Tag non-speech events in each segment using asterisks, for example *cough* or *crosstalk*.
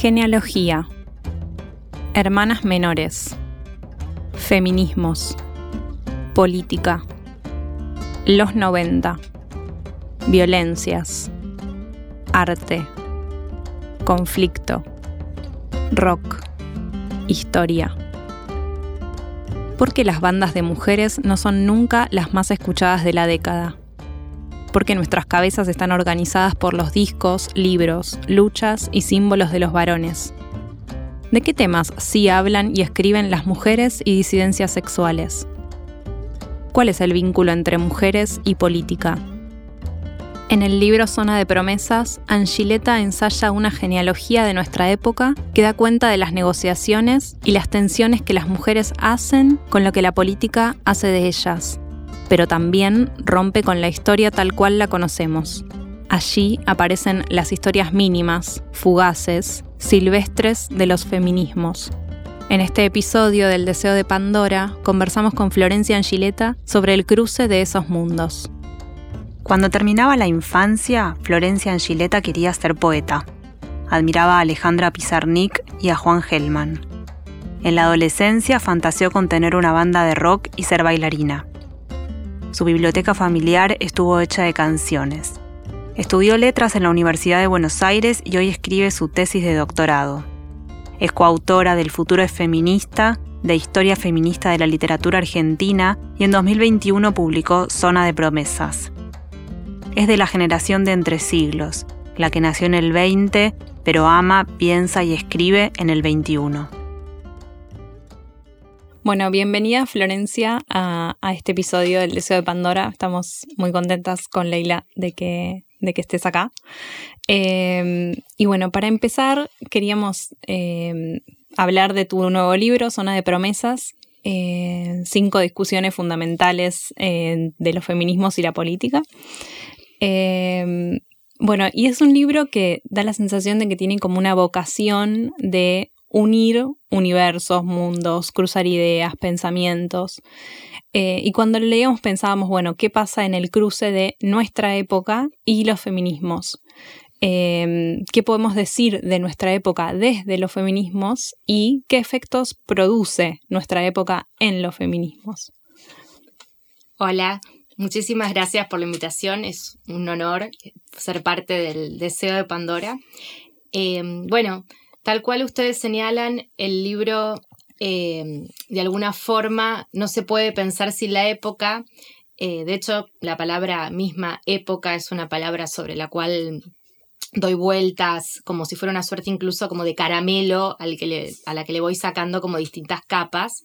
Genealogía. Hermanas menores. Feminismos. Política. Los 90. Violencias. Arte. Conflicto. Rock. Historia. ¿Por qué las bandas de mujeres no son nunca las más escuchadas de la década? Porque nuestras cabezas están organizadas por los discos, libros, luchas y símbolos de los varones. ¿De qué temas sí hablan y escriben las mujeres y disidencias sexuales? ¿Cuál es el vínculo entre mujeres y política? En el libro Zona de Promesas, Angileta ensaya una genealogía de nuestra época que da cuenta de las negociaciones y las tensiones que las mujeres hacen con lo que la política hace de ellas pero también rompe con la historia tal cual la conocemos. Allí aparecen las historias mínimas, fugaces, silvestres de los feminismos. En este episodio del Deseo de Pandora conversamos con Florencia Angileta sobre el cruce de esos mundos. Cuando terminaba la infancia, Florencia Angileta quería ser poeta. Admiraba a Alejandra Pizarnik y a Juan Gelman. En la adolescencia fantaseó con tener una banda de rock y ser bailarina. Su biblioteca familiar estuvo hecha de canciones. Estudió letras en la Universidad de Buenos Aires y hoy escribe su tesis de doctorado. Es coautora del Futuro es Feminista, de Historia Feminista de la Literatura Argentina y en 2021 publicó Zona de Promesas. Es de la generación de entre siglos, la que nació en el 20, pero ama, piensa y escribe en el 21. Bueno, bienvenida Florencia a, este episodio del Deseo de Pandora. Estamos muy contentas con Leila de que, de que estés acá. Em, y bueno, para empezar, queríamos em, hablar de tu nuevo libro, Zona de Promesas, eh, cinco discusiones fundamentales eh, de los feminismos y la política. Em, bueno, y es un libro que da la sensación de que tiene como una vocación de unir universos, mundos, cruzar ideas, pensamientos. Eh, y cuando leíamos pensábamos, bueno, ¿qué pasa en el cruce de nuestra época y los feminismos? Em, ¿Qué podemos decir de nuestra época desde los feminismos y qué efectos produce nuestra época en los feminismos? Hola, muchísimas gracias por la invitación. Es un honor ser parte del deseo de Pandora. Em, bueno, Tal cual ustedes señalan, el libro eh, de alguna forma no se puede pensar sin la época. Eh, de hecho, la palabra misma época es una palabra sobre la cual doy vueltas como si fuera una suerte incluso como de caramelo al que a la que le voy sacando como distintas capas.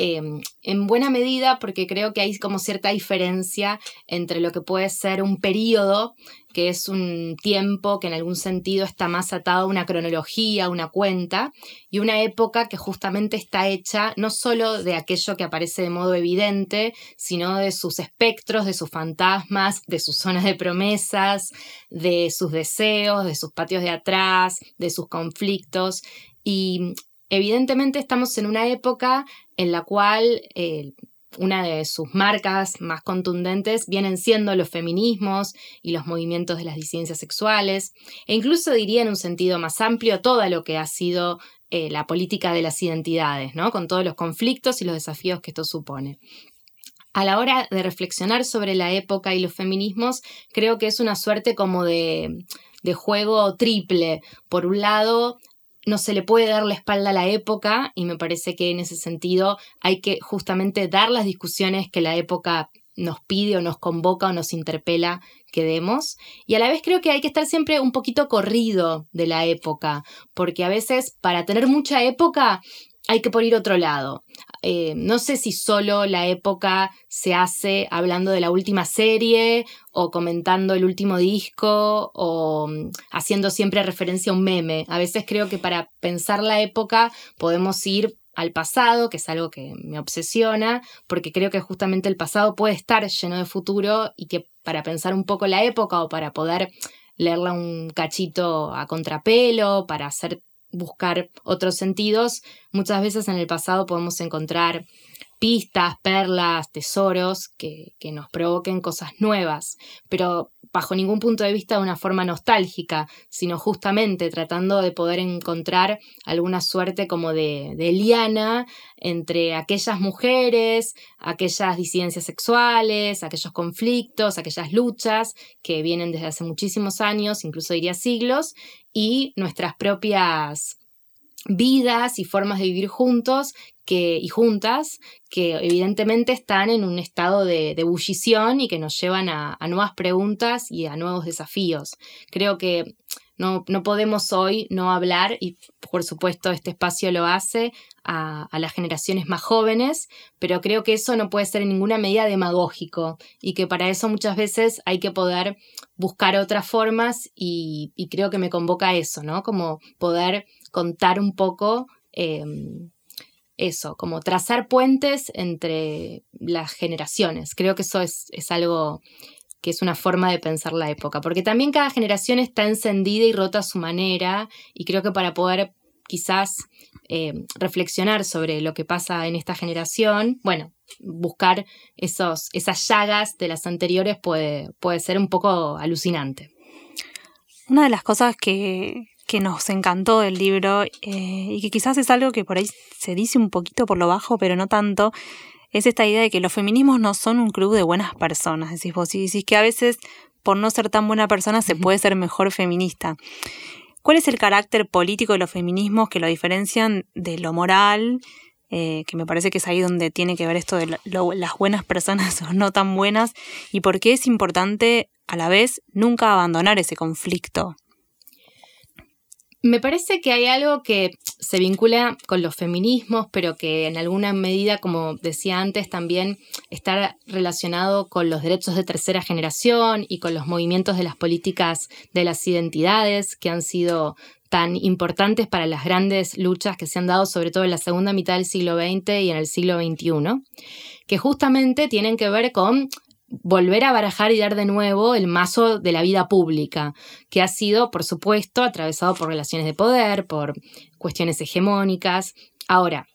Em, en buena medida porque creo que hay como cierta diferencia entre lo que puede ser un periodo, que es un tiempo que en algún sentido está más atado a una cronología, una cuenta, y una época que justamente está hecha no solo de aquello que aparece de modo evidente, sino de sus espectros, de sus fantasmas, de sus zonas de promesas, de sus deseos, de sus patios de atrás, de sus conflictos. Y Evidentemente estamos en una época en la cual eh, una de sus marcas más contundentes vienen siendo los feminismos y los movimientos de las disidencias sexuales, e incluso diría en un sentido más amplio todo lo que ha sido eh, la política de las identidades, ¿no? con todos los conflictos y los desafíos que esto supone. A la hora de reflexionar sobre la época y los feminismos, creo que es una suerte como de, de juego triple. Por un lado, no se le puede dar la espalda a la época y me parece que en ese sentido hay que justamente dar las discusiones que la época nos pide o nos convoca o nos interpela que demos. Y a la vez creo que hay que estar siempre un poquito corrido de la época, porque a veces para tener mucha época hay que por ir otro lado. Eh, no sé si solo la época se hace hablando de la última serie o comentando el último disco o mm, haciendo siempre referencia a un meme. A veces creo que para pensar la época podemos ir al pasado, que es algo que me obsesiona, porque creo que justamente el pasado puede estar lleno de futuro y que para pensar un poco la época o para poder leerla un cachito a contrapelo, para hacer buscar otros sentidos, muchas veces en el pasado podemos encontrar pistas, perlas, tesoros que, que, nos provoquen cosas nuevas, pero bajo ningún punto de vista de una forma nostálgica, sino justamente tratando de poder encontrar alguna suerte como de, de liana entre aquellas mujeres, aquellas disidencias sexuales, aquellos conflictos, aquellas luchas que vienen desde hace muchísimos años, incluso diría siglos, y nuestras propias vidas y formas de vivir juntos que, y juntas que evidentemente están en un estado de, ebullición y que nos llevan a, nuevas preguntas y a nuevos desafíos. Creo que no, no, podemos hoy no hablar, y por supuesto este espacio lo hace, a, las generaciones más jóvenes, pero creo que eso no puede ser en ninguna medida demagógico y que para eso muchas veces hay que poder buscar otras formas y, creo que me convoca a eso, ¿no? Como poder contar un poco em, eso, como trazar puentes entre las generaciones. Creo que eso es, algo que es una forma de pensar la época, porque también cada generación está encendida y rota a su manera, y creo que para poder quizás eh, reflexionar sobre lo que pasa en esta generación, bueno, buscar esos, esas llagas de las anteriores puede, puede ser un poco alucinante. Una de las cosas que, que nos encantó del libro eh, y que quizás es algo que por ahí se dice un poquito por lo bajo, pero no tanto, es esta idea de que los feminismos no son un club de buenas personas. Decís vos, y decís que a veces por no ser tan buena persona se puede ser mejor feminista. ¿Cuál es el carácter político de los feminismos que lo diferencian de lo moral? Eh, que me parece que es ahí donde tiene que ver esto de las buenas personas *laughs* o no tan buenas, y por qué es importante a la vez nunca abandonar ese conflicto. Me parece que hay algo que se vincula con los feminismos, pero que en alguna medida, como decía antes, también está relacionado con los derechos de tercera generación y con los movimientos de las políticas de las identidades que han sido tan importantes para las grandes luchas que se han dado sobre todo en la segunda mitad del siglo XX y en el siglo XXI, que justamente tienen que ver con volver a barajar y dar de nuevo el mazo de la vida pública, que ha sido, por supuesto, atravesado por relaciones de poder, por cuestiones hegemónicas. Ahora,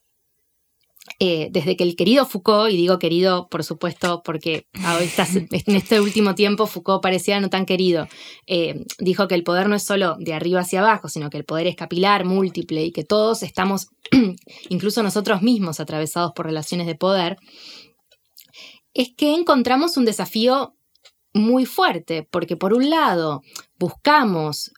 eh, desde que el querido Foucault, y digo querido por supuesto porque *laughs* en este último tiempo Foucault parecía no tan querido, eh, dijo que el poder no es solo de arriba hacia abajo, sino que el poder es capilar, múltiple y que todos estamos, *clears throat* incluso nosotros mismos, atravesados por relaciones de poder, es que encontramos un desafío muy fuerte, porque por un lado buscamos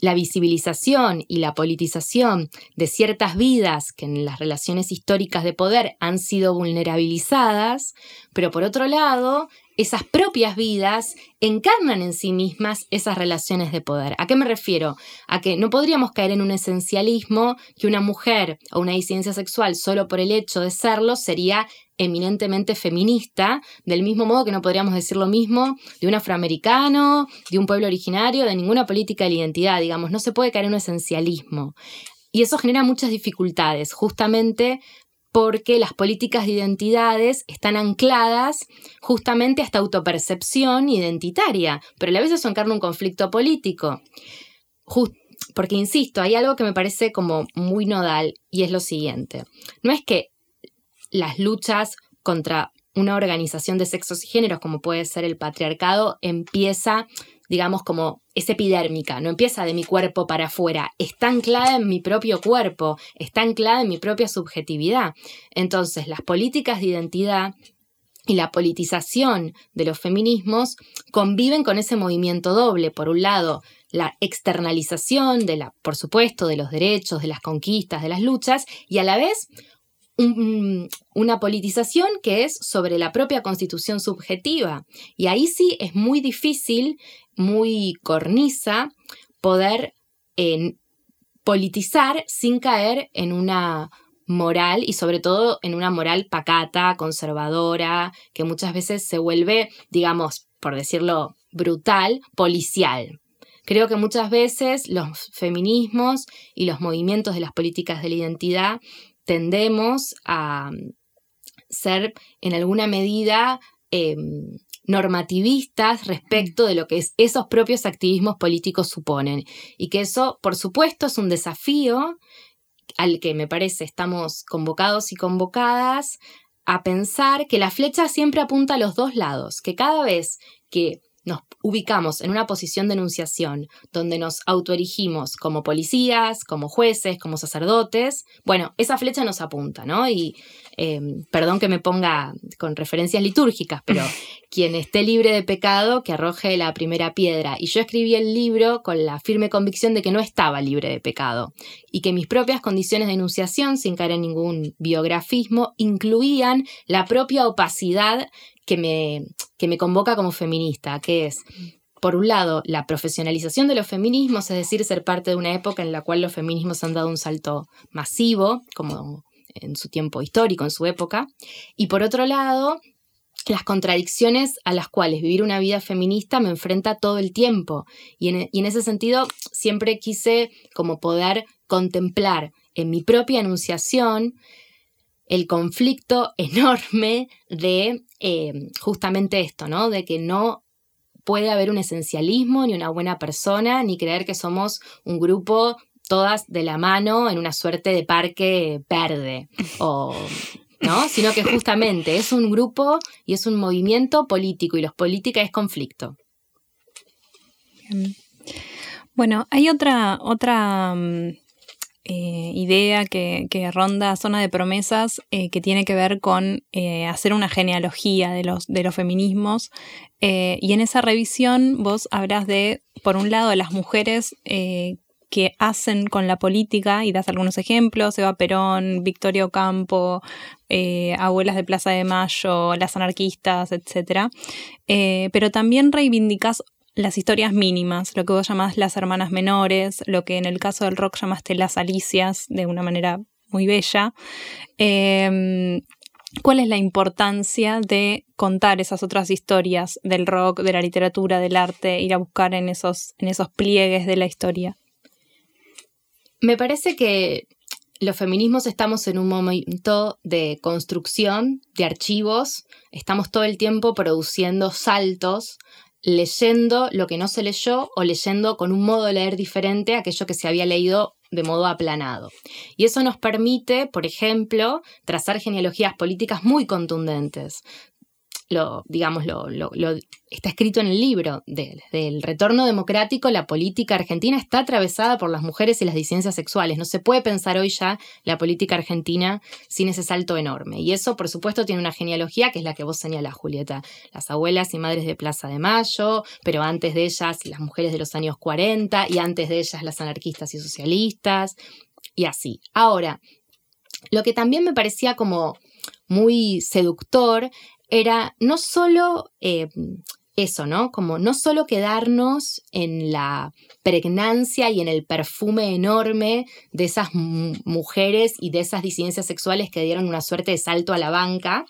la visibilización y la politización de ciertas vidas que en las relaciones históricas de poder han sido vulnerabilizadas, pero por otro lado, esas propias vidas encarnan en sí mismas esas relaciones de poder. ¿A qué me refiero? A que no podríamos caer en un esencialismo que una mujer o una disidencia sexual solo por el hecho de serlo sería eminentemente feminista, del mismo modo que no podríamos decir lo mismo de un afroamericano, de un pueblo originario, de ninguna política de la identidad, digamos, no se puede caer en un esencialismo. Y eso genera muchas dificultades, justamente porque las políticas de identidades están ancladas justamente a esta autopercepción identitaria, pero a la vez eso encarna un conflicto político. porque, insisto, hay algo que me parece como muy nodal y es lo siguiente. No es que las luchas contra una organización de sexos y géneros como puede ser el patriarcado empieza, digamos, como es epidérmica, no empieza de mi cuerpo para afuera, está anclada en mi propio cuerpo, está anclada en mi propia subjetividad. Entonces, las políticas de identidad y la politización de los feminismos conviven con ese movimiento doble. Por un lado, la externalización de la, por supuesto, de los derechos, de las conquistas, de las luchas, y a la vez una politización que es sobre la propia constitución subjetiva. Y ahí sí es muy difícil, muy cornisa, poder politizar sin caer en una moral y sobre todo en una moral pacata, conservadora, que muchas veces se vuelve, digamos, por decirlo brutal, policial. Creo que muchas veces los feminismos y los movimientos de las políticas de la identidad tendemos a ser en alguna medida em, normativistas respecto de lo que esos propios activismos políticos suponen. Y que eso, por supuesto, es un desafío al que me parece estamos convocados y convocadas a pensar que la flecha siempre apunta a los dos lados, que cada vez que nos ubicamos en una posición de enunciación donde nos autoerigimos como policías, como jueces, como sacerdotes, bueno, esa flecha nos apunta, ¿no? Y em, perdón que me ponga con referencias litúrgicas, pero *laughs* quien esté libre de pecado, que arroje la primera piedra. Y yo escribí el libro con la firme convicción de que no estaba libre de pecado y que mis propias condiciones de enunciación, sin caer en ningún biografismo, incluían la propia opacidad que me, que me convoca como feminista, que es, por un lado, la profesionalización de los feminismos, es decir, ser parte de una época en la cual los feminismos han dado un salto masivo, como en su tiempo histórico, en su época, y por otro lado, las contradicciones a las cuales vivir una vida feminista me enfrenta todo el tiempo. Y en, y en, ese sentido siempre quise como poder contemplar en mi propia enunciación el conflicto *laughs* enorme de eh, justamente esto, ¿no? De que no puede haber un esencialismo, ni una buena persona, ni creer que somos un grupo todas de la mano en una suerte de parque verde, o, ¿no? Sino que justamente es un grupo y es un movimiento político, y los política es conflicto. Bueno, hay otra, otra mm, eh, idea que, ronda zona de promesas eh, que tiene que ver con eh, hacer una genealogía de los, de los feminismos. y en esa revisión vos habrás de, por un lado, las mujeres que hacen con la política y das algunos ejemplos, Eva Perón, Victoria Ocampo, Abuelas de Plaza de Mayo, las anarquistas, etc. pero también reivindicas las historias mínimas, lo que vos llamás las hermanas menores, lo que en el caso del rock llamaste las alicias, de una manera muy bella. Em, ¿Cuál es la importancia de contar esas otras historias del rock, de la literatura, del arte, ir a buscar en esos, en esos pliegues de la historia? Me parece que los feminismos estamos en un momento de construcción de archivos, estamos todo el tiempo produciendo saltos leyendo lo que no se leyó o leyendo con un modo de leer diferente aquello que se había leído de modo aplanado. Y eso nos permite, por ejemplo, trazar genealogías políticas muy contundentes, lo, digamos, lo, está escrito en el libro del retorno democrático, la política argentina está atravesada por las mujeres y las disidencias sexuales. No se puede pensar hoy ya la política argentina sin ese salto enorme. Y eso, por supuesto, tiene una genealogía que es la que vos señalás, Julieta. Las abuelas y madres de Plaza de Mayo, pero antes de ellas las mujeres de los años 40 y antes de ellas las anarquistas y socialistas y así. Ahora, lo que también me parecía como muy seductor era no solo eh, eso, ¿no? Como no solo quedarnos en la pregnancia y en el perfume enorme de esas mujeres y de esas disidencias sexuales que dieron una suerte de salto a la banca,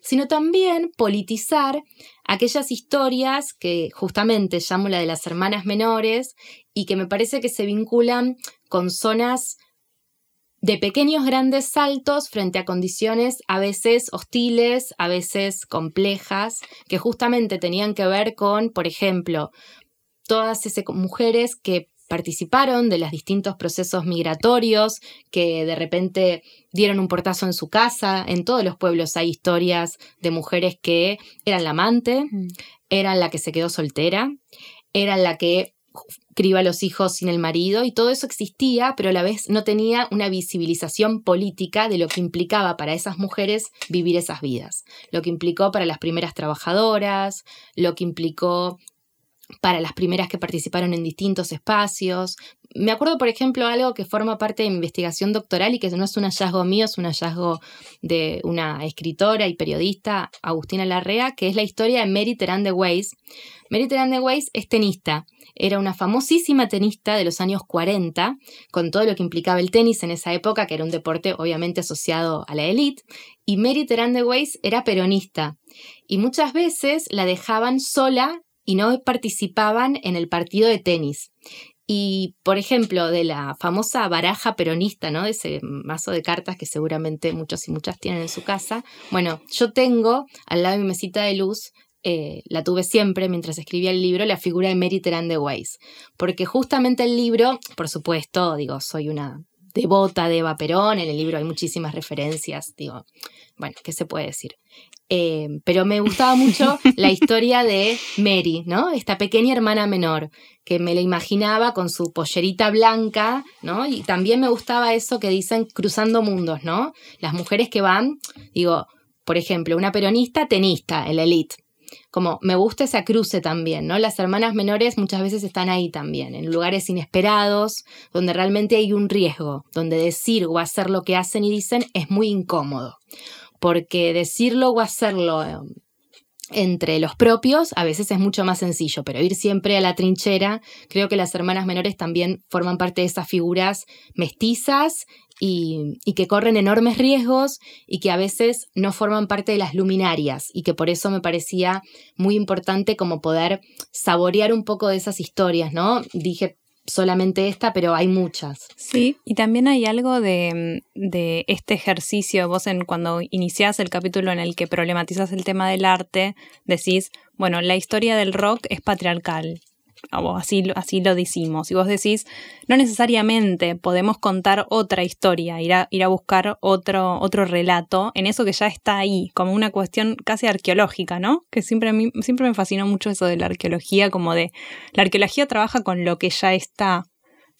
sino también politizar aquellas historias que justamente llamo la de las hermanas menores y que me parece que se vinculan con zonas de pequeños grandes saltos frente a condiciones a veces hostiles, a veces complejas, que justamente tenían que ver con, por ejemplo, todas esas mujeres que participaron de los distintos procesos migratorios, que de repente dieron un portazo en su casa. En todos los pueblos hay historias de mujeres que eran la amante, mm. eran la que se quedó soltera, eran la que criba a los hijos sin el marido y todo eso existía, pero a la vez no tenía una visibilización política de lo que implicaba para esas mujeres vivir esas vidas, lo que implicó para las primeras trabajadoras, lo que implicó para las primeras que participaron en distintos espacios. Me acuerdo, por ejemplo, algo que forma parte de mi investigación doctoral y que no es un hallazgo mío, es un hallazgo de una escritora y periodista, Agustina Larrea, que es la historia de Mary Terán de Weiss. Mary Terán de Weiss es tenista. Era una famosísima tenista de los años 40, con todo lo que implicaba el tenis en esa época, que era un deporte obviamente asociado a la élite. Y Mary Terán de Weiss era peronista. Y muchas veces la dejaban sola y no participaban en el partido de tenis. Y, por ejemplo, de la famosa baraja peronista, ¿no? De ese mazo de cartas que seguramente muchos y muchas tienen en su casa. Bueno, yo tengo al lado de mi mesita de luz, eh, la tuve siempre mientras escribía el libro, la figura de Mary Terán de Weiss. Porque justamente el libro, por supuesto, digo, soy una devota de Eva Perón, en el libro hay muchísimas referencias, digo, bueno, ¿qué se puede decir? Eh, pero me gustaba mucho *laughs* la historia de Mary, ¿no? Esta pequeña hermana menor, que me la imaginaba con su pollerita blanca, ¿no? Y también me gustaba eso que dicen cruzando mundos, ¿no? Las mujeres que van, digo, por ejemplo, una peronista tenista, el elite. Como me gusta esa cruce también, ¿no? Las hermanas menores muchas veces están ahí también, en lugares inesperados, donde realmente hay un riesgo, donde decir o hacer lo que hacen y dicen es muy incómodo porque decirlo o hacerlo eh, entre los propios a veces es mucho más sencillo, pero ir siempre a la trinchera, creo que las hermanas menores también forman parte de esas figuras mestizas y, que corren enormes riesgos y que a veces no forman parte de las luminarias y que por eso me parecía muy importante como poder saborear un poco de esas historias, ¿no? Dije, solamente esta, pero hay muchas. Sí, y también hay algo de, de este ejercicio, vos en, cuando iniciás el capítulo en el que problematizas el tema del arte, decís, bueno, la historia del rock es patriarcal, así, así lo decimos. Y vos decís, no necesariamente podemos contar otra historia, ir a, ir a buscar otro, otro relato en eso que ya está ahí, como una cuestión casi arqueológica, ¿no? Que siempre, a mí, siempre me fascinó mucho eso de la arqueología, como de, la arqueología trabaja con lo que ya está,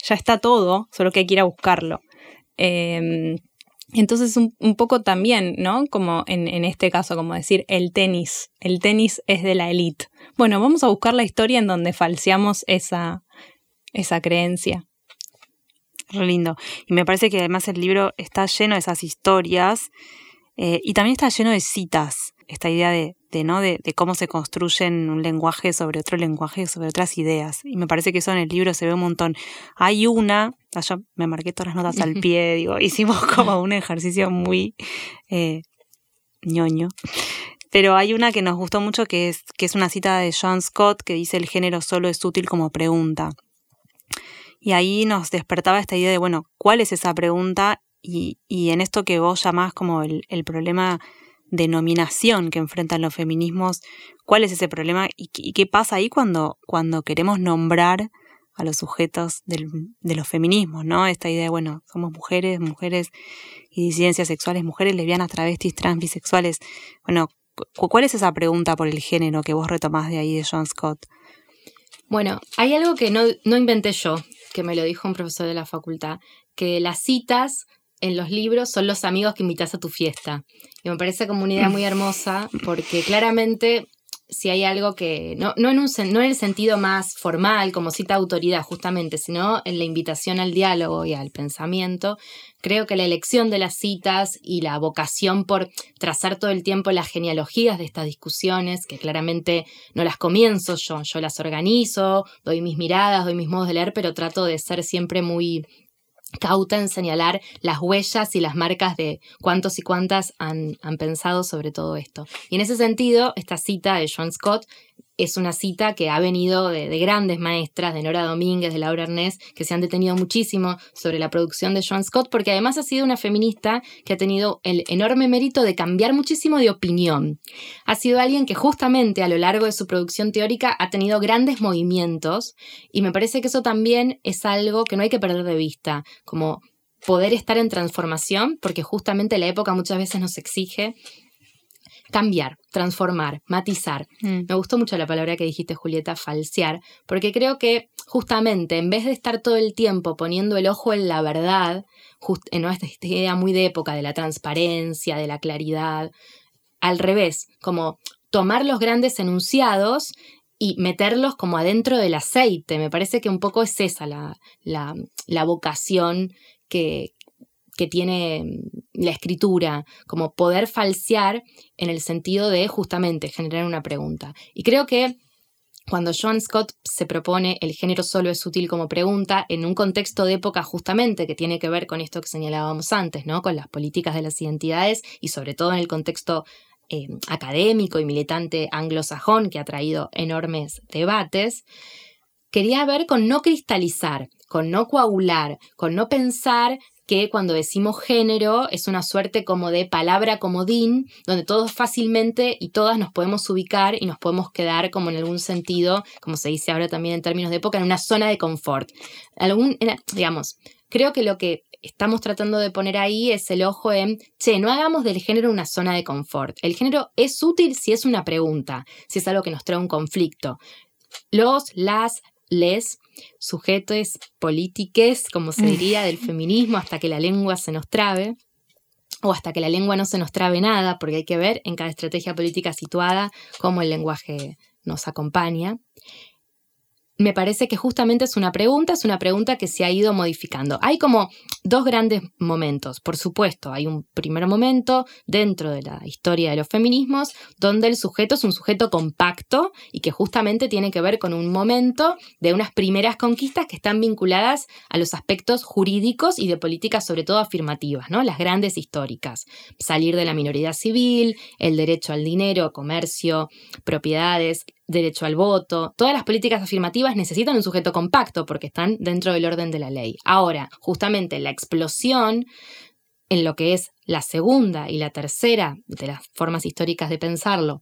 ya está todo, solo que hay que ir a buscarlo. Eh, entonces un, poco también, ¿no? Como en, en, este caso, como decir, el tenis, el tenis es de la élite. Bueno, vamos a buscar la historia en donde falseamos esa, esa creencia. Re lindo. Y me parece que además el libro está lleno de esas historias eh, y también está lleno de citas. Esta idea de, de ¿no? De, de, cómo se construyen un lenguaje sobre otro lenguaje, sobre otras ideas. Y me parece que eso en el libro se ve un montón. Hay una, ah, yo me marqué todas las notas al *laughs* pie, digo, hicimos como un ejercicio muy eh, ñoño. Pero hay una que nos gustó mucho que es, que es una cita de John Scott que dice el género solo es útil como pregunta. Y ahí nos despertaba esta idea de, bueno, ¿cuál es esa pregunta? Y, y en esto que vos llamás como el, el problema denominación que enfrentan los feminismos, cuál es ese problema y, qué pasa ahí cuando, cuando queremos nombrar a los sujetos de los feminismos, ¿no? Esta idea de, bueno, somos mujeres, mujeres y disidencias sexuales, mujeres lesbianas, travestis, trans, bisexuales. Bueno, ¿cuál es esa pregunta por el género que vos retomás de ahí de John Scott? Bueno, hay algo que no, no inventé yo, que me lo dijo un profesor de la facultad, que las citas en los libros son los amigos que invitas a tu fiesta. Y me parece como una idea muy hermosa porque claramente si hay algo que, no, no, en un, no en el sentido más formal, como cita autoridad justamente, sino en la invitación al diálogo y al pensamiento, creo que la elección de las citas y la vocación por trazar todo el tiempo las genealogías de estas discusiones, que claramente no las comienzo yo, yo las organizo, doy mis miradas, doy mis modos de leer, pero trato de ser siempre muy cauta en señalar las huellas y las marcas de cuántos y cuántas han, han, pensado sobre todo esto. Y en ese sentido, esta cita de John Scott es una cita que ha venido de, de, grandes maestras, de Nora Domínguez, de Laura Ernest, que se han detenido muchísimo sobre la producción de Joan Scott, porque además ha sido una feminista que ha tenido el enorme mérito de cambiar muchísimo de opinión. Ha sido alguien que justamente a lo largo de su producción teórica ha tenido grandes movimientos y me parece que eso también es algo que no hay que perder de vista, como poder estar en transformación, porque justamente la época muchas veces nos exige cambiar, transformar, matizar. Mm. Me gustó mucho la palabra que dijiste, Julieta, falsear, porque creo que justamente en vez de estar todo el tiempo poniendo el ojo en la verdad, en esta, esta idea muy de época de la transparencia, de la claridad, al revés, como tomar los grandes enunciados y meterlos como adentro del aceite. Me parece que un poco es esa la, la, vocación que, que tiene la escritura, como poder falsear en el sentido de justamente generar una pregunta. Y creo que cuando Joan Scott se propone el género solo es útil como pregunta, en un contexto de época justamente que tiene que ver con esto que señalábamos antes, ¿no? Con las políticas de las identidades y sobre todo en el contexto eh, académico y militante anglosajón que ha traído enormes debates, quería ver con no cristalizar, con no coagular, con no pensar que cuando decimos género es una suerte como de palabra comodín, donde todos fácilmente y todas nos podemos ubicar y nos podemos quedar como en algún sentido, como se dice ahora también en términos de época, en una zona de confort. Algún, digamos, creo que lo que estamos tratando de poner ahí es el ojo en, che, no hagamos del género una zona de confort. El género es útil si es una pregunta, si es algo que nos trae un conflicto. Los, las, les sujetos políticos, como se diría, del feminismo hasta que la lengua se nos trabe o hasta que la lengua no se nos trabe nada, porque hay que ver en cada estrategia política situada cómo el lenguaje nos acompaña me parece que justamente es una pregunta, es una pregunta que se ha ido modificando. Hay como dos grandes momentos, por supuesto. Hay un primer momento dentro de la historia de los feminismos donde el sujeto es un sujeto compacto y que justamente tiene que ver con un momento de unas primeras conquistas que están vinculadas a los aspectos jurídicos y de políticas sobre todo afirmativas, ¿no? Las grandes históricas. Salir de la minoría civil, el derecho al dinero, comercio, propiedades, derecho al voto, todas las políticas afirmativas necesitan un sujeto compacto porque están dentro del orden de la ley. Ahora, justamente la explosión en lo que es la segunda y la tercera de las formas históricas de pensarlo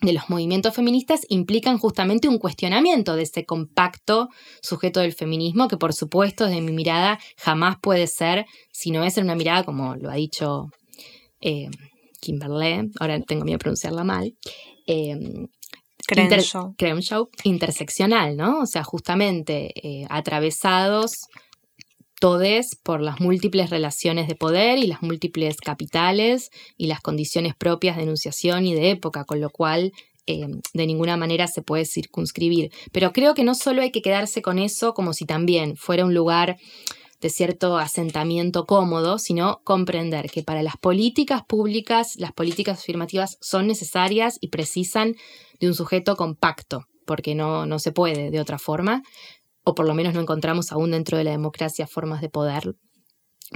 de los movimientos feministas implican justamente un cuestionamiento de ese compacto sujeto del feminismo que por supuesto desde mi mirada jamás puede ser, si no es en una mirada como lo ha dicho eh, Kimberley, ahora tengo miedo de pronunciarla mal, eh, Crenshaw. interseccional, ¿no? O sea, justamente eh, atravesados todes por las múltiples relaciones de poder y las múltiples capitales y las condiciones propias de enunciación y de época, con lo cual eh, de ninguna manera se puede circunscribir. Pero creo que no solo hay que quedarse con eso como si también fuera un lugar de cierto asentamiento cómodo, sino comprender que para las políticas públicas, las políticas afirmativas son necesarias y precisan de un sujeto compacto, porque no, no se puede de otra forma, o por lo menos no encontramos aún dentro de la democracia formas de poder,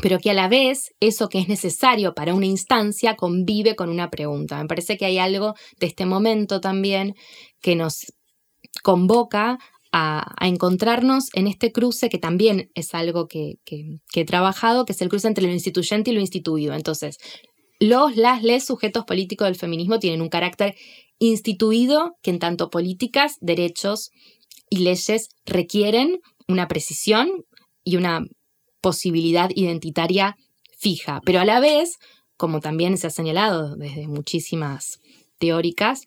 pero que a la vez eso que es necesario para una instancia convive con una pregunta. Me parece que hay algo de este momento también que nos convoca a, encontrarnos en este cruce que también es algo que, he trabajado, que es el cruce entre lo instituyente y lo instituido. Entonces, los, las, les sujetos políticos del feminismo tienen un carácter instituido que en tanto políticas, derechos y leyes requieren una precisión y una posibilidad identitaria fija, pero a la vez, como también se ha señalado desde muchísimas teóricas,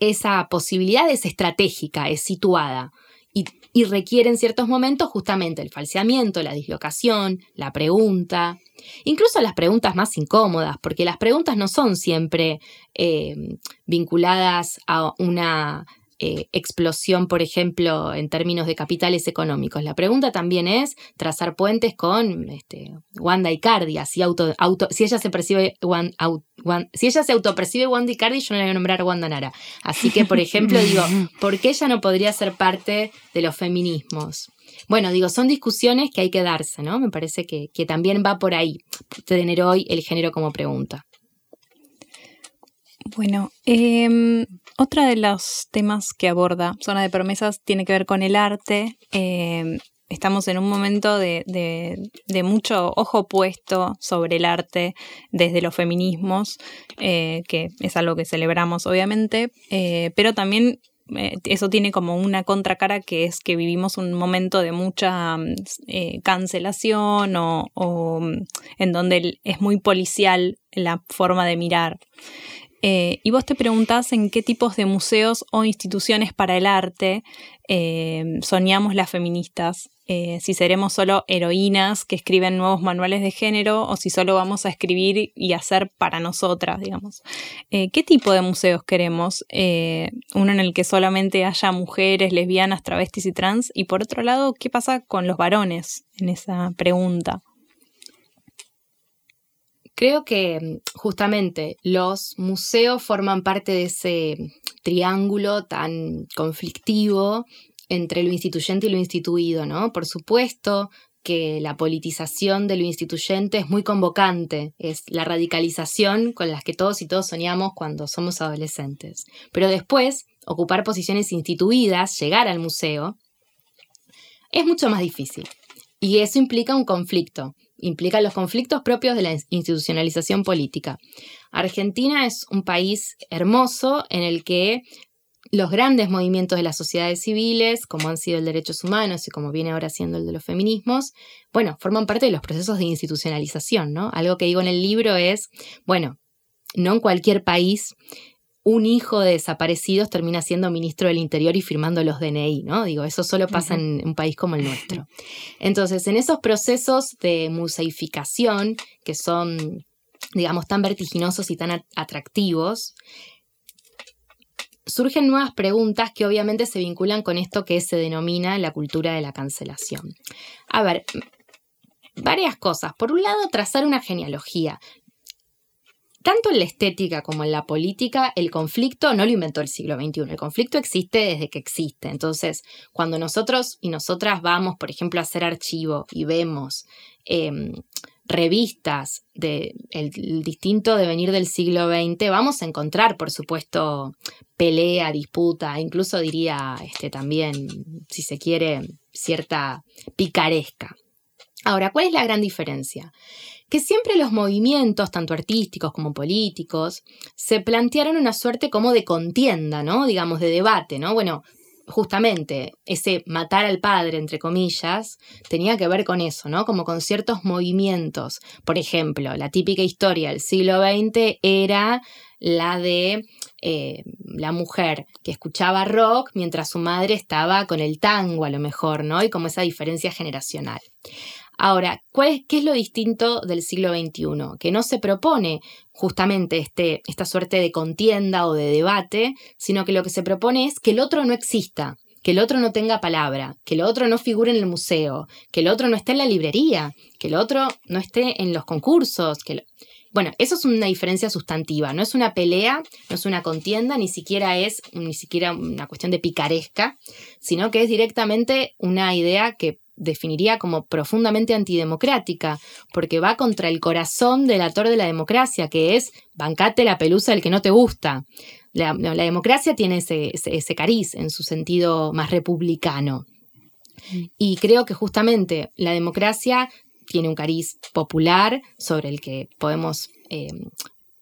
esa posibilidad es estratégica, es situada. Y, requiere en ciertos momentos justamente el falseamiento, la dislocación, la pregunta, incluso las preguntas más incómodas, porque las preguntas no son siempre eh, vinculadas a una eh, explosión, por ejemplo, en términos de capitales económicos. La pregunta también es trazar puentes con este, Wanda Icardi, si, auto, auto, si ella se percibe si ella se autopercibe Wanda Icardi, yo no le voy a nombrar Wanda Nara. Así que, por ejemplo, digo, *laughs* ¿por qué ella no podría ser parte de los feminismos? Bueno, digo, son discusiones que hay que darse, ¿no? Me parece que, que también va por ahí tener hoy el género como pregunta. Bueno, eh, otra de los temas que aborda Zona de Promesas tiene que ver con el arte. Eh, estamos en un momento de, mucho ojo puesto sobre el arte desde los feminismos, eh, que es algo que celebramos obviamente, eh, pero también eso tiene como una contracara que es que vivimos un momento de mucha cancelación o, en donde es muy policial la forma de mirar. Eh, y vos te preguntás en qué tipos de museos o instituciones para el arte eh, soñamos las feministas. Eh, si seremos solo heroínas que escriben nuevos manuales de género o si solo vamos a escribir y hacer para nosotras, digamos. ¿Qué tipo de museos queremos? uno en el que solamente haya mujeres, lesbianas, travestis y trans. Y por otro lado, ¿qué pasa con los varones en esa pregunta? Creo que mm, justamente los museos forman parte de ese triángulo tan conflictivo entre lo instituyente y lo instituido, ¿no? Por supuesto que la politización de lo instituyente es muy convocante, es la radicalización con la que todos y todos soñamos cuando somos adolescentes. Pero después, ocupar posiciones instituidas, llegar al museo, es mucho más difícil. Y eso implica un conflicto implica los conflictos propios de la institucionalización política. Argentina es un país hermoso en el que los grandes movimientos de las sociedades civiles, como han sido el derechos humanos y como viene ahora siendo el de los feminismos, bueno, forman parte de los procesos de institucionalización, ¿no? Algo que digo en el libro es, bueno, no en cualquier país un hijo de desaparecidos termina siendo ministro del Interior y firmando los DNI, ¿no? Digo, eso solo pasa en un país como el nuestro. *laughs* Entonces, en esos procesos de museificación, que son, digamos, tan vertiginosos y tan atractivos, surgen nuevas preguntas que obviamente se vinculan con esto que se denomina la cultura de la cancelación. A ver, varias cosas. Por un lado, trazar una genealogía. Tanto en la estética como en la política, el conflicto no lo inventó el siglo XXI, el conflicto existe desde que existe. Entonces, cuando nosotros y nosotras vamos, por ejemplo, a hacer archivo y vemos em, revistas del de distinto devenir del siglo XX, vamos a encontrar, por supuesto, pelea, disputa, incluso diría este, también, si se quiere, cierta picaresca. Ahora, ¿cuál es la gran diferencia? Que siempre los movimientos, tanto artísticos como políticos, se plantearon una suerte como de contienda, ¿no? Digamos, de debate, ¿no? Bueno, justamente ese matar al padre, entre comillas, tenía que ver con eso, ¿no? Como con ciertos movimientos. Por ejemplo, la típica historia del siglo XX era la de eh, la mujer que escuchaba rock mientras su madre estaba con el tango a lo mejor, ¿no? Y como esa diferencia generacional. Ahora, ¿qué es lo distinto del siglo XXI? Que no se propone justamente este, esta suerte de contienda o de debate, sino que lo que se propone es que el otro no exista, que el otro no tenga palabra, que el otro no figure en el museo, que el otro no esté en la librería, que el otro no esté en los concursos, bueno, eso es una diferencia sustantiva, no es una pelea, no es una contienda, ni siquiera es ni siquiera una cuestión de picaresca, sino que es directamente una idea que definiría como profundamente antidemocrática, porque va contra el corazón del actor de la democracia, que es bancate la pelusa del que no te gusta. La, democracia tiene ese, ese, cariz en su sentido más republicano. Mm. Y creo que justamente la democracia tiene un cariz popular sobre el que podemos eh,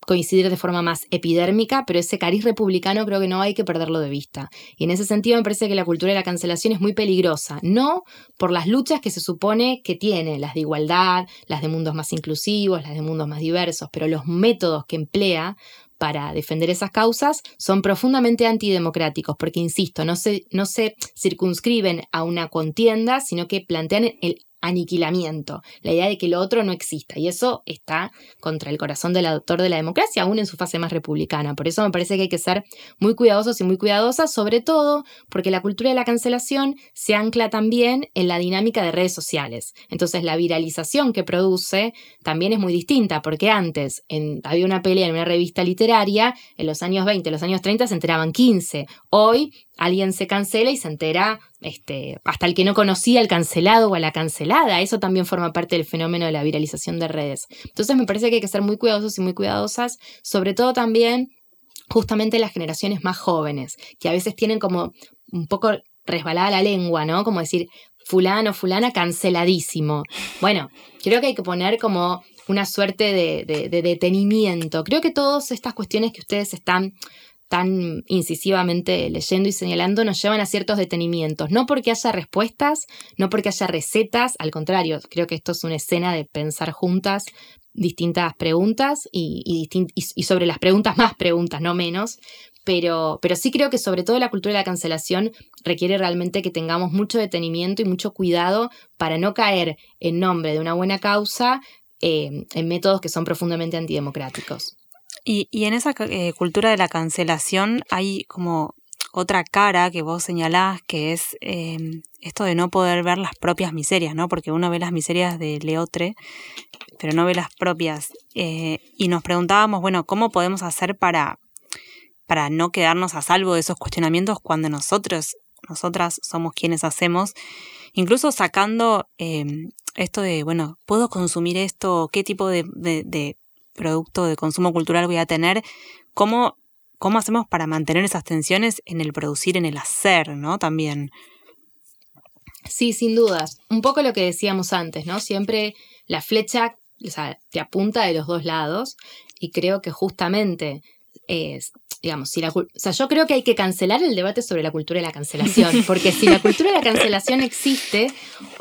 coincidir de forma más epidérmica, pero ese cariz republicano creo que no hay que perderlo de vista. Y en ese sentido me parece que la cultura de la cancelación es muy peligrosa, no por las luchas que se supone que tiene, las de igualdad, las de mundos más inclusivos, las de mundos más diversos, pero los métodos que emplea para defender esas causas son profundamente antidemocráticos, porque, insisto, no se, no se circunscriben a una contienda, sino que plantean el aniquilamiento, la idea de que lo otro no exista. Y eso está contra el corazón del autor de la democracia, aún en su fase más republicana. Por eso me parece que hay que ser muy cuidadosos y muy cuidadosas, sobre todo porque la cultura de la cancelación se ancla también en la dinámica de redes sociales. Entonces la viralización que produce también es muy distinta, porque antes había una pelea en una revista literaria, en los años 20, en los años 30 se enteraban 15. Hoy alguien se cancela y se entera este, hasta el que no conocía al cancelado o a la cancelada. Eso también forma parte del fenómeno de la viralización de redes. Entonces me parece que hay que ser muy cuidadosos y muy cuidadosas, sobre todo también justamente las generaciones más jóvenes, que a veces tienen como un poco resbalada la lengua, ¿no? Como decir, fulano, fulana, canceladísimo. Bueno, creo que hay que poner como una suerte de, de detenimiento. Creo que todas estas cuestiones que ustedes están tan incisivamente leyendo y señalando nos llevan a ciertos detenimientos. No porque haya respuestas, no porque haya recetas, al contrario, creo que esto es una escena de pensar juntas distintas preguntas y, sobre las preguntas más preguntas, no menos. Pero, pero sí creo que sobre todo la cultura de la cancelación requiere realmente que tengamos mucho detenimiento y mucho cuidado para no caer en nombre de una buena causa eh, en métodos que son profundamente antidemocráticos. Y, y en esa eh, cultura de la cancelación hay como otra cara que vos señalás, que es em, esto de no poder ver las propias miserias, ¿no? Porque uno ve las miserias de Leotre, pero no ve las propias. Eh, y nos preguntábamos, bueno, ¿cómo podemos hacer para, para no quedarnos a salvo de esos cuestionamientos cuando nosotros, nosotras somos quienes hacemos? Incluso sacando em, esto de, bueno, ¿puedo consumir esto? ¿Qué tipo de producto de consumo cultural voy a tener? ¿Cómo cómo hacemos para mantener esas tensiones en el producir, en el hacer, ¿no? También. Sí, sin dudas. Un poco lo que decíamos antes, ¿no? Siempre la flecha o sea, te apunta de los dos lados y creo que justamente es, digamos, si la, o sea, yo creo que hay que cancelar el debate sobre la cultura de la cancelación, *laughs* porque si la cultura de la cancelación existe,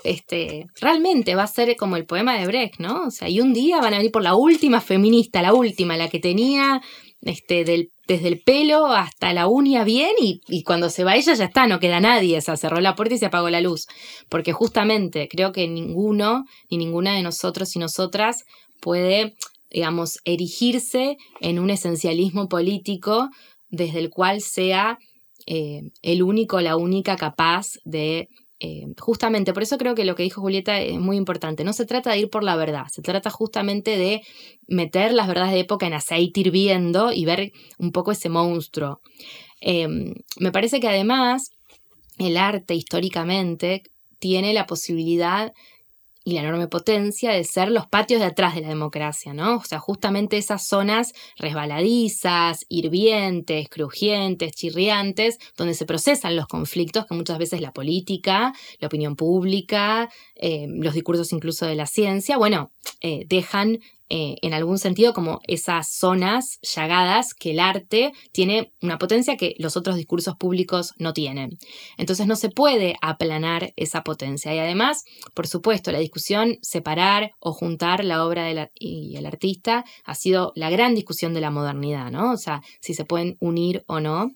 este, realmente va a ser como el poema de Brecht, ¿no? O sea, y un día van a venir por la última feminista, la última, la que tenía este, desde el pelo hasta la uña bien y, cuando se va ella ya está, no queda nadie, se cerró la puerta y se apagó la luz. Porque justamente creo que ninguno ni ninguna de nosotros y nosotras puede, digamos, erigirse en un esencialismo político desde el cual sea eh, el único, la única capaz de eh, justamente, por eso creo que lo que dijo Julieta es muy importante. No se trata de ir por la verdad, se trata justamente de meter las verdades de época en aceite hirviendo y ver un poco ese monstruo. Em, me parece que además el arte históricamente tiene la posibilidad y la enorme potencia de ser los patios de atrás de la democracia, ¿no? O sea, justamente esas zonas resbaladizas, hirvientes, crujientes, chirriantes, donde se procesan los conflictos que muchas veces la política, la opinión pública, eh, los discursos incluso de la ciencia, bueno, eh, dejan eh, en algún sentido como esas zonas llagadas que el arte tiene una potencia que los otros discursos públicos no tienen. Entonces no se puede aplanar esa potencia. Y además, por supuesto, la discusión separar o juntar la obra y el artista ha sido la gran discusión de la modernidad, ¿no? O sea, si se pueden unir o no.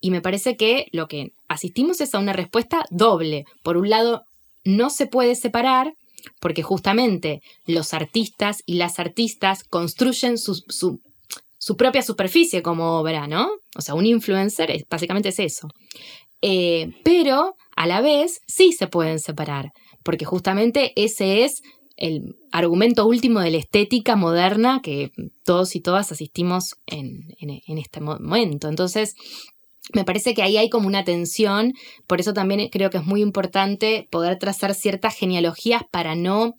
Y me parece que lo que asistimos es a una respuesta doble. Por un lado, no se puede separar porque justamente los artistas y las artistas construyen su, propia superficie como obra, ¿no? O sea, un influencer es, básicamente es eso. Eh, pero a la vez sí se pueden separar, porque justamente ese es el argumento último de la estética moderna que todos y todas asistimos en, en este momento. Entonces, me parece que ahí hay como una tensión, por eso también creo que es muy importante poder trazar ciertas genealogías para no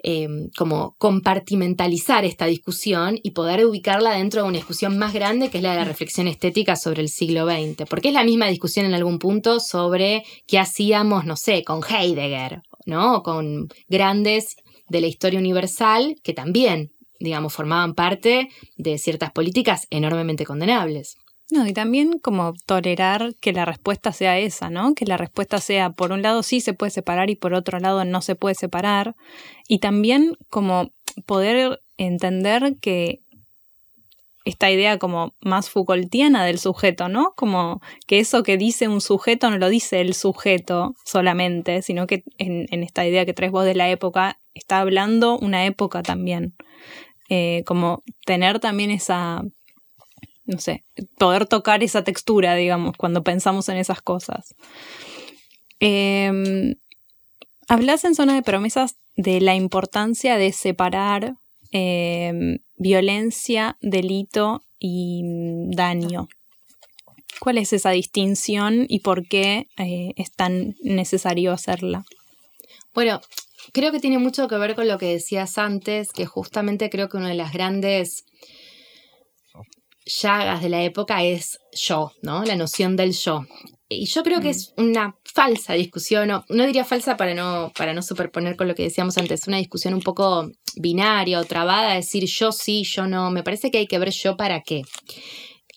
em, como compartimentalizar esta discusión y poder ubicarla dentro de una discusión más grande que es la de la reflexión estética sobre el siglo XX, porque es la misma discusión en algún punto sobre qué hacíamos, no sé, con Heidegger, ¿no? O con grandes de la historia universal que también, digamos, formaban parte de ciertas políticas enormemente condenables. No, y también como tolerar que la respuesta sea esa, ¿no? Que la respuesta sea, por un lado sí se puede separar y por otro lado no se puede separar. Y también como poder entender que esta idea como más Foucaultiana del sujeto, ¿no? Como que eso que dice un sujeto no lo dice el sujeto solamente, sino que en, esta idea que traes vos de la época, está hablando una época también. Eh, como tener también esa no sé, poder tocar esa textura, digamos, cuando pensamos en esas cosas. Eh, hablas en Zona de Promesas de la importancia de separar em, violencia, delito y daño. ¿Cuál es esa distinción y por qué eh, es tan necesario hacerla? Bueno, creo que tiene mucho que ver con lo que decías antes, que justamente creo que una de las grandes llagas de la época es yo, ¿no? La noción del yo. Y yo creo que es una falsa discusión, no, no diría falsa para no, para no superponer con lo que decíamos antes, una discusión un poco binaria o trabada, decir yo sí, yo no. Me parece que hay que ver yo para qué.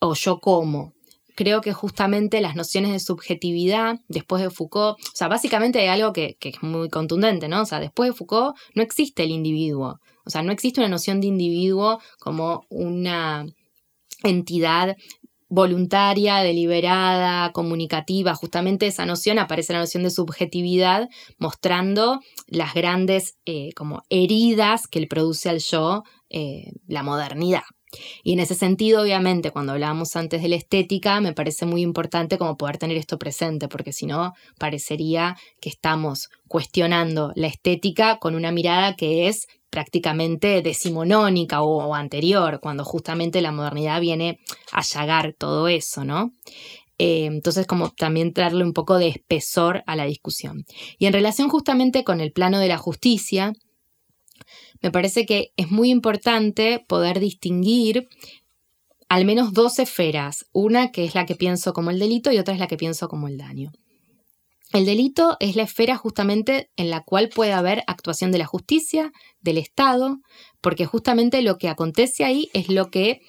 o yo como. Creo que justamente las nociones de subjetividad, después de Foucault, o sea, básicamente hay algo que, que es muy contundente, ¿no? O sea, después de Foucault no existe el individuo. O sea, no existe una noción de individuo como una entidad voluntaria, deliberada, comunicativa, justamente esa noción aparece la noción de subjetividad, mostrando las grandes eh, como heridas que le produce al yo eh, la modernidad. Y en ese sentido, obviamente, cuando hablábamos antes de la estética, me parece muy importante como poder tener esto presente, porque si no, parecería que estamos cuestionando la estética con una mirada que es prácticamente decimonónica o, anterior, cuando justamente la modernidad viene a allagar todo eso, ¿no? Eh, entonces, como también darle un poco de espesor a la discusión. Y en relación justamente con el plano de la justicia, me parece que es muy importante poder distinguir al menos dos esferas, una que es la que pienso como el delito y otra es la que pienso como el daño. El delito es la esfera justamente en la cual puede haber actuación de la justicia, del Estado, porque justamente lo que acontece ahí es lo que,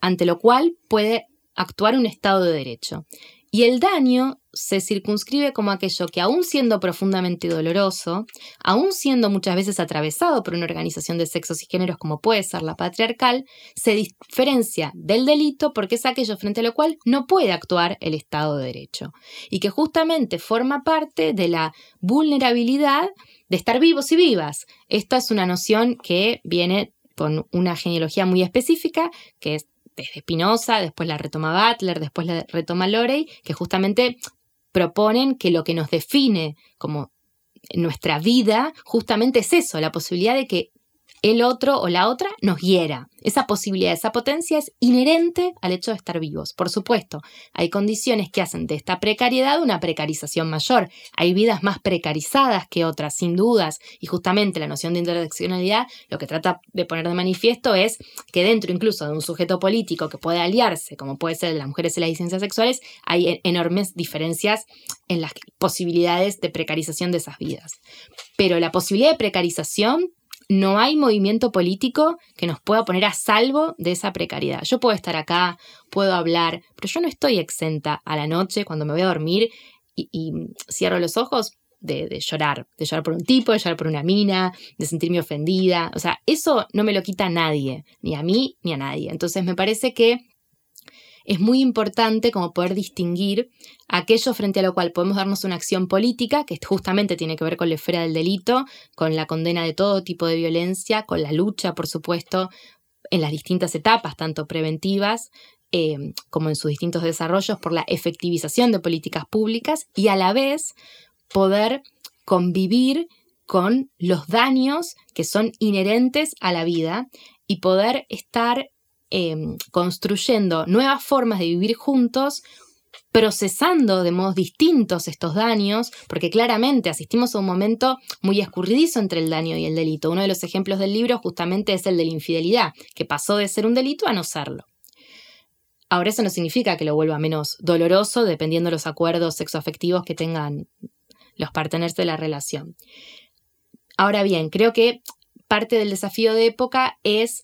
ante lo cual puede actuar un Estado de Derecho. Y el daño se circunscribe como aquello que aún siendo profundamente doloroso, aún siendo muchas veces atravesado por una organización de sexos y géneros como puede ser la patriarcal, se diferencia del delito porque es aquello frente a lo cual no puede actuar el Estado de Derecho y que justamente forma parte de la vulnerabilidad de estar vivos y vivas. Esta es una noción que viene con una genealogía muy específica, que es desde Spinoza, después la retoma Butler, después la retoma Lorey, que justamente proponen que lo que nos define como nuestra vida justamente es eso, la posibilidad de que el otro o la otra nos hiera. Esa posibilidad, esa potencia es inherente al hecho de estar vivos. Por supuesto, hay condiciones que hacen de esta precariedad una precarización mayor. Hay vidas más precarizadas que otras, sin dudas. Y justamente la noción de interseccionalidad lo que trata de poner de manifiesto es que dentro incluso de un sujeto político que puede aliarse, como puede ser las mujeres y las ciencias sexuales, hay enormes diferencias en las posibilidades de precarización de esas vidas. Pero la posibilidad de precarización no hay movimiento político que nos pueda poner a salvo de esa precariedad. Yo puedo estar acá, puedo hablar, pero yo no estoy exenta a la noche cuando me voy a dormir y, cierro los ojos de, de, llorar, de llorar por un tipo, de llorar por una mina, de sentirme ofendida. O sea, eso no me lo quita nadie, ni a mí ni a nadie. Entonces me parece que es muy importante como poder distinguir aquello frente a lo cual podemos darnos una acción política, que justamente tiene que ver con la esfera del delito, con la condena de todo tipo de violencia, con la lucha, por supuesto, en las distintas etapas, tanto preventivas eh, como en sus distintos desarrollos, por la efectivización de políticas públicas y a la vez poder convivir con los daños que son inherentes a la vida y poder estar Em, construyendo nuevas formas de vivir juntos, procesando de modos distintos estos daños, porque claramente asistimos a un momento muy escurridizo entre el daño y el delito. Uno de los ejemplos del libro justamente es el de la infidelidad, que pasó de ser un delito a no serlo. Ahora eso no significa que lo vuelva menos doloroso dependiendo de los acuerdos sexoafectivos que tengan los parteneros de la relación. Ahora bien, creo que parte del desafío de época es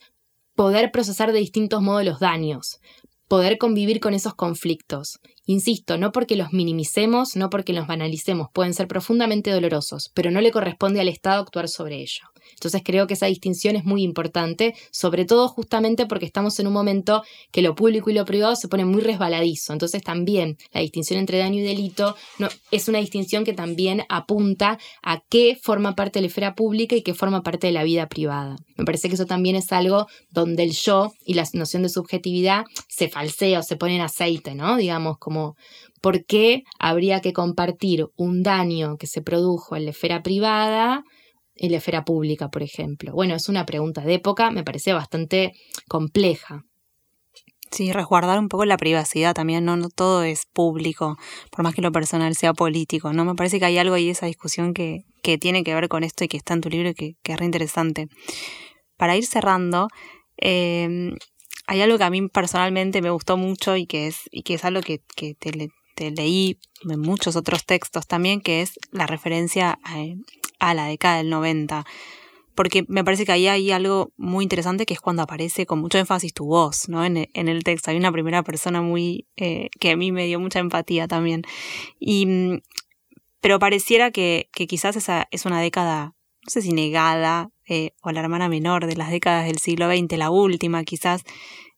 poder procesar de distintos modos los daños, poder convivir con esos conflictos. Insisto, no porque los minimicemos, no porque los banalicemos, pueden ser profundamente dolorosos, pero no le corresponde al Estado actuar sobre ello. Entonces creo que esa distinción es muy importante, sobre todo justamente porque estamos en un momento que lo público y lo privado se pone muy resbaladizo. Entonces también la distinción entre daño y delito no, es una distinción que también apunta a qué forma parte de la esfera pública y qué forma parte de la vida privada. Me parece que eso también es algo donde el yo y la noción de subjetividad se falsea o se pone en aceite, ¿no? Digamos, como ¿por qué habría que compartir un daño que se produjo en la esfera privada en la esfera pública, por ejemplo? Bueno, es una pregunta de época, me parece bastante compleja. Sí, resguardar un poco la privacidad también, ¿no? todo es público, por más que lo personal sea político, ¿no? Me parece que hay algo ahí, esa discusión que, que tiene que ver con esto y que está en tu libro y que, que es reinteresante. Para ir cerrando, eh, hay algo que a mí personalmente me gustó mucho y que es, y que es algo que, que te, te, leí en muchos otros textos también, que es la referencia a, a la década del 90 porque me parece que ahí hay algo muy interesante que es cuando aparece con mucho énfasis tu voz, ¿no? En, el texto. Hay una primera persona muy, eh, que a mí me dio mucha empatía también. Y, mm, pero pareciera que, que quizás esa es una década, no sé si negada, eh, o la hermana menor de las décadas del siglo XX, la última quizás.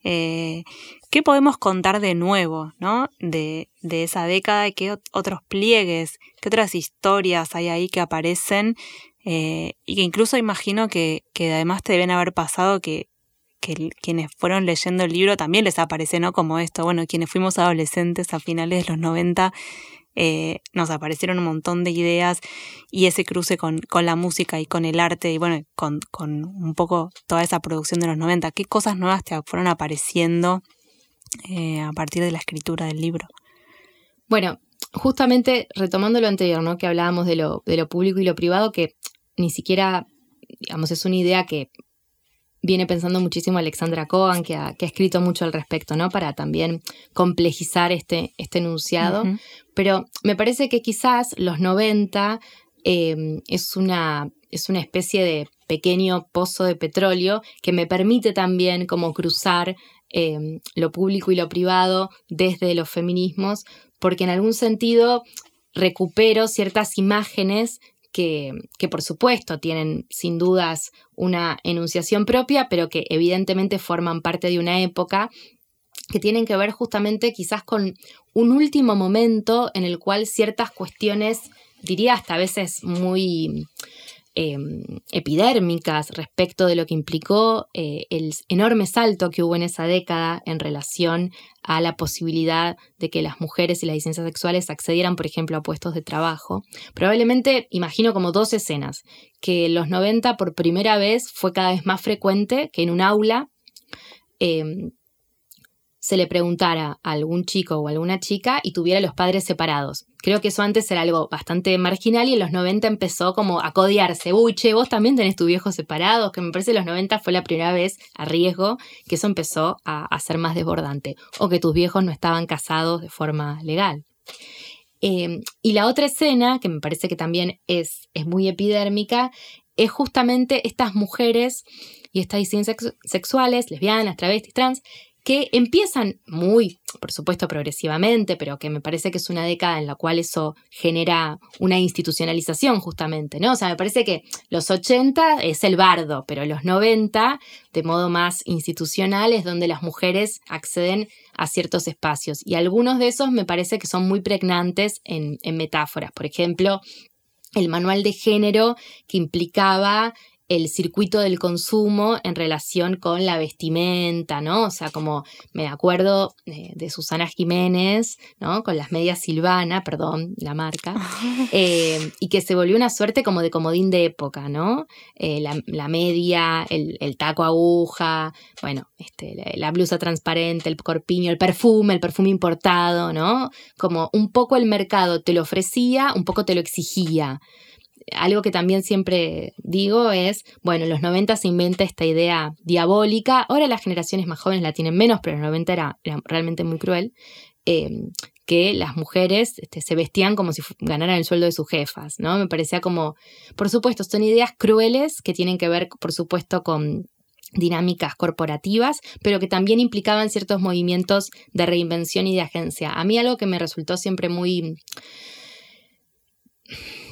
Eh, ¿Qué podemos contar de nuevo, ¿no? De, de esa década qué otros pliegues, qué otras historias hay ahí que aparecen eh, y que incluso imagino que, que además te deben haber pasado que, que quienes fueron leyendo el libro también les aparece, ¿no? Como esto, bueno, quienes fuimos adolescentes a finales de los 90 eh, nos aparecieron un montón de ideas y ese cruce con, con, la música y con el arte y bueno, con, con, un poco toda esa producción de los 90. ¿Qué cosas nuevas te fueron apareciendo eh, a partir de la escritura del libro? Bueno, justamente retomando lo anterior, ¿no? Que hablábamos de lo, de lo público y lo privado, que ni siquiera, digamos, es una idea que viene pensando muchísimo Alexandra Cohen, que ha, escrito mucho al respecto, ¿no? Para también complejizar este, este enunciado. Pero me parece que quizás los 90 em, es, una, es una especie de pequeño pozo de petróleo que me permite también como cruzar em, lo público y lo privado desde los feminismos, porque en algún sentido recupero ciertas imágenes que, por supuesto tienen sin dudas una enunciación propia, pero que evidentemente forman parte de una época que tienen que ver justamente quizás con un último momento en el cual ciertas cuestiones, diría hasta a veces muy Em, epidérmicas respecto de lo que implicó eh, el enorme salto que hubo en esa década en relación a la posibilidad de que las mujeres y las licencias sexuales accedieran, por ejemplo, a puestos de trabajo. Probablemente, imagino como dos escenas, que en los 90 por primera vez fue cada vez más frecuente que en un aula em, se le preguntara a algún chico o alguna chica y tuviera los padres separados. Creo que eso antes era algo bastante marginal y en los 90 empezó como a codiarse. Uy, che, vos también tenés tu viejo separado, que me parece que los 90 fue la primera vez a riesgo que eso empezó a, ser más desbordante. O que tus viejos no estaban casados de forma legal. Em, y la otra escena, que me parece que también es, es muy epidérmica, es justamente estas mujeres y estas disidencias sexuales, lesbianas, travestis, trans, que empiezan muy, por supuesto, progresivamente, pero que me parece que es una década en la cual eso genera una institucionalización justamente, ¿no? O sea, me parece que los 80 es el bardo, pero los 90, de modo más institucional, es donde las mujeres acceden a ciertos espacios. Y algunos de esos me parece que son muy pregnantes en, en metáforas. Por ejemplo, el manual de género que implicaba el circuito del consumo en relación con la vestimenta, ¿no? O sea, como me acuerdo de, Susana Jiménez, ¿no? Con las medias Silvana, perdón, la marca, *laughs* eh, y que se volvió una suerte como de comodín de época, ¿no? Eh, la, media, el, taco aguja, bueno, este, la, blusa transparente, el corpiño, el perfume, el perfume importado, ¿no? Como un poco el mercado te lo ofrecía, un poco te lo exigía algo que también siempre digo es, bueno, en los 90 se inventa esta idea diabólica, ahora las generaciones más jóvenes la tienen menos, pero en los 90 era, realmente muy cruel, em, que las mujeres este, se vestían como si ganaran el sueldo de sus jefas, ¿no? Me parecía como, por supuesto, son ideas crueles que tienen que ver, por supuesto, con dinámicas corporativas, pero que también implicaban ciertos movimientos de reinvención y de agencia. A mí algo que me resultó siempre muy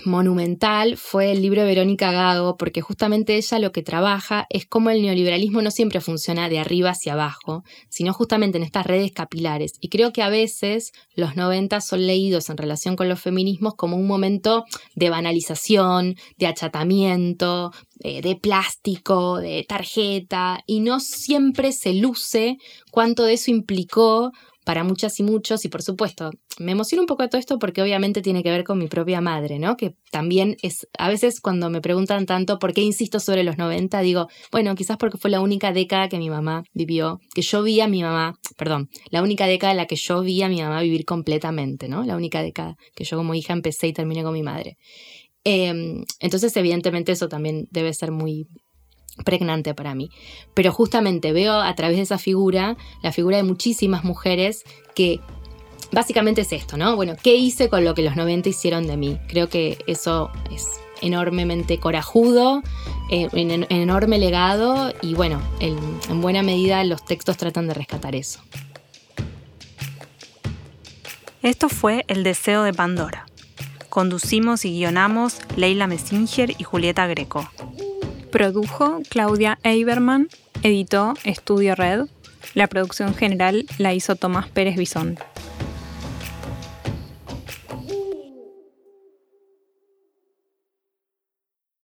monumental fue el libro de Verónica Gago, porque justamente ella lo que trabaja es cómo el neoliberalismo no siempre funciona de arriba hacia abajo, sino justamente en estas redes capilares. Y creo que a veces los 90 son leídos en relación con los feminismos como un momento de banalización, de achatamiento, de, de plástico, de tarjeta, y no siempre se luce cuánto de eso implicó para muchas y muchos, y por supuesto, me emociona un poco de todo esto porque obviamente tiene que ver con mi propia madre, ¿no? Que también es, a veces cuando me preguntan tanto por qué insisto sobre los 90, digo, bueno, quizás porque fue la única década que mi mamá vivió, que yo vi a mi mamá, perdón, la única década en la que yo vi a mi mamá vivir completamente, ¿no? La única década que yo como hija empecé y terminé con mi madre. Em, entonces, evidentemente, eso también debe ser muy, pregnante para mí. Pero justamente veo a través de esa figura la figura de muchísimas mujeres que básicamente es esto, ¿no? Bueno, ¿qué hice con lo que los 90 hicieron de mí? Creo que eso es enormemente corajudo, eh, en, enorme legado y bueno, en buena medida los textos tratan de rescatar eso. Esto fue El Deseo de Pandora. Conducimos y guionamos Leila Messinger y Julieta Greco. Produjo Claudia Eiberman, editó Estudio Red. La producción general la hizo Tomás Pérez Bisón.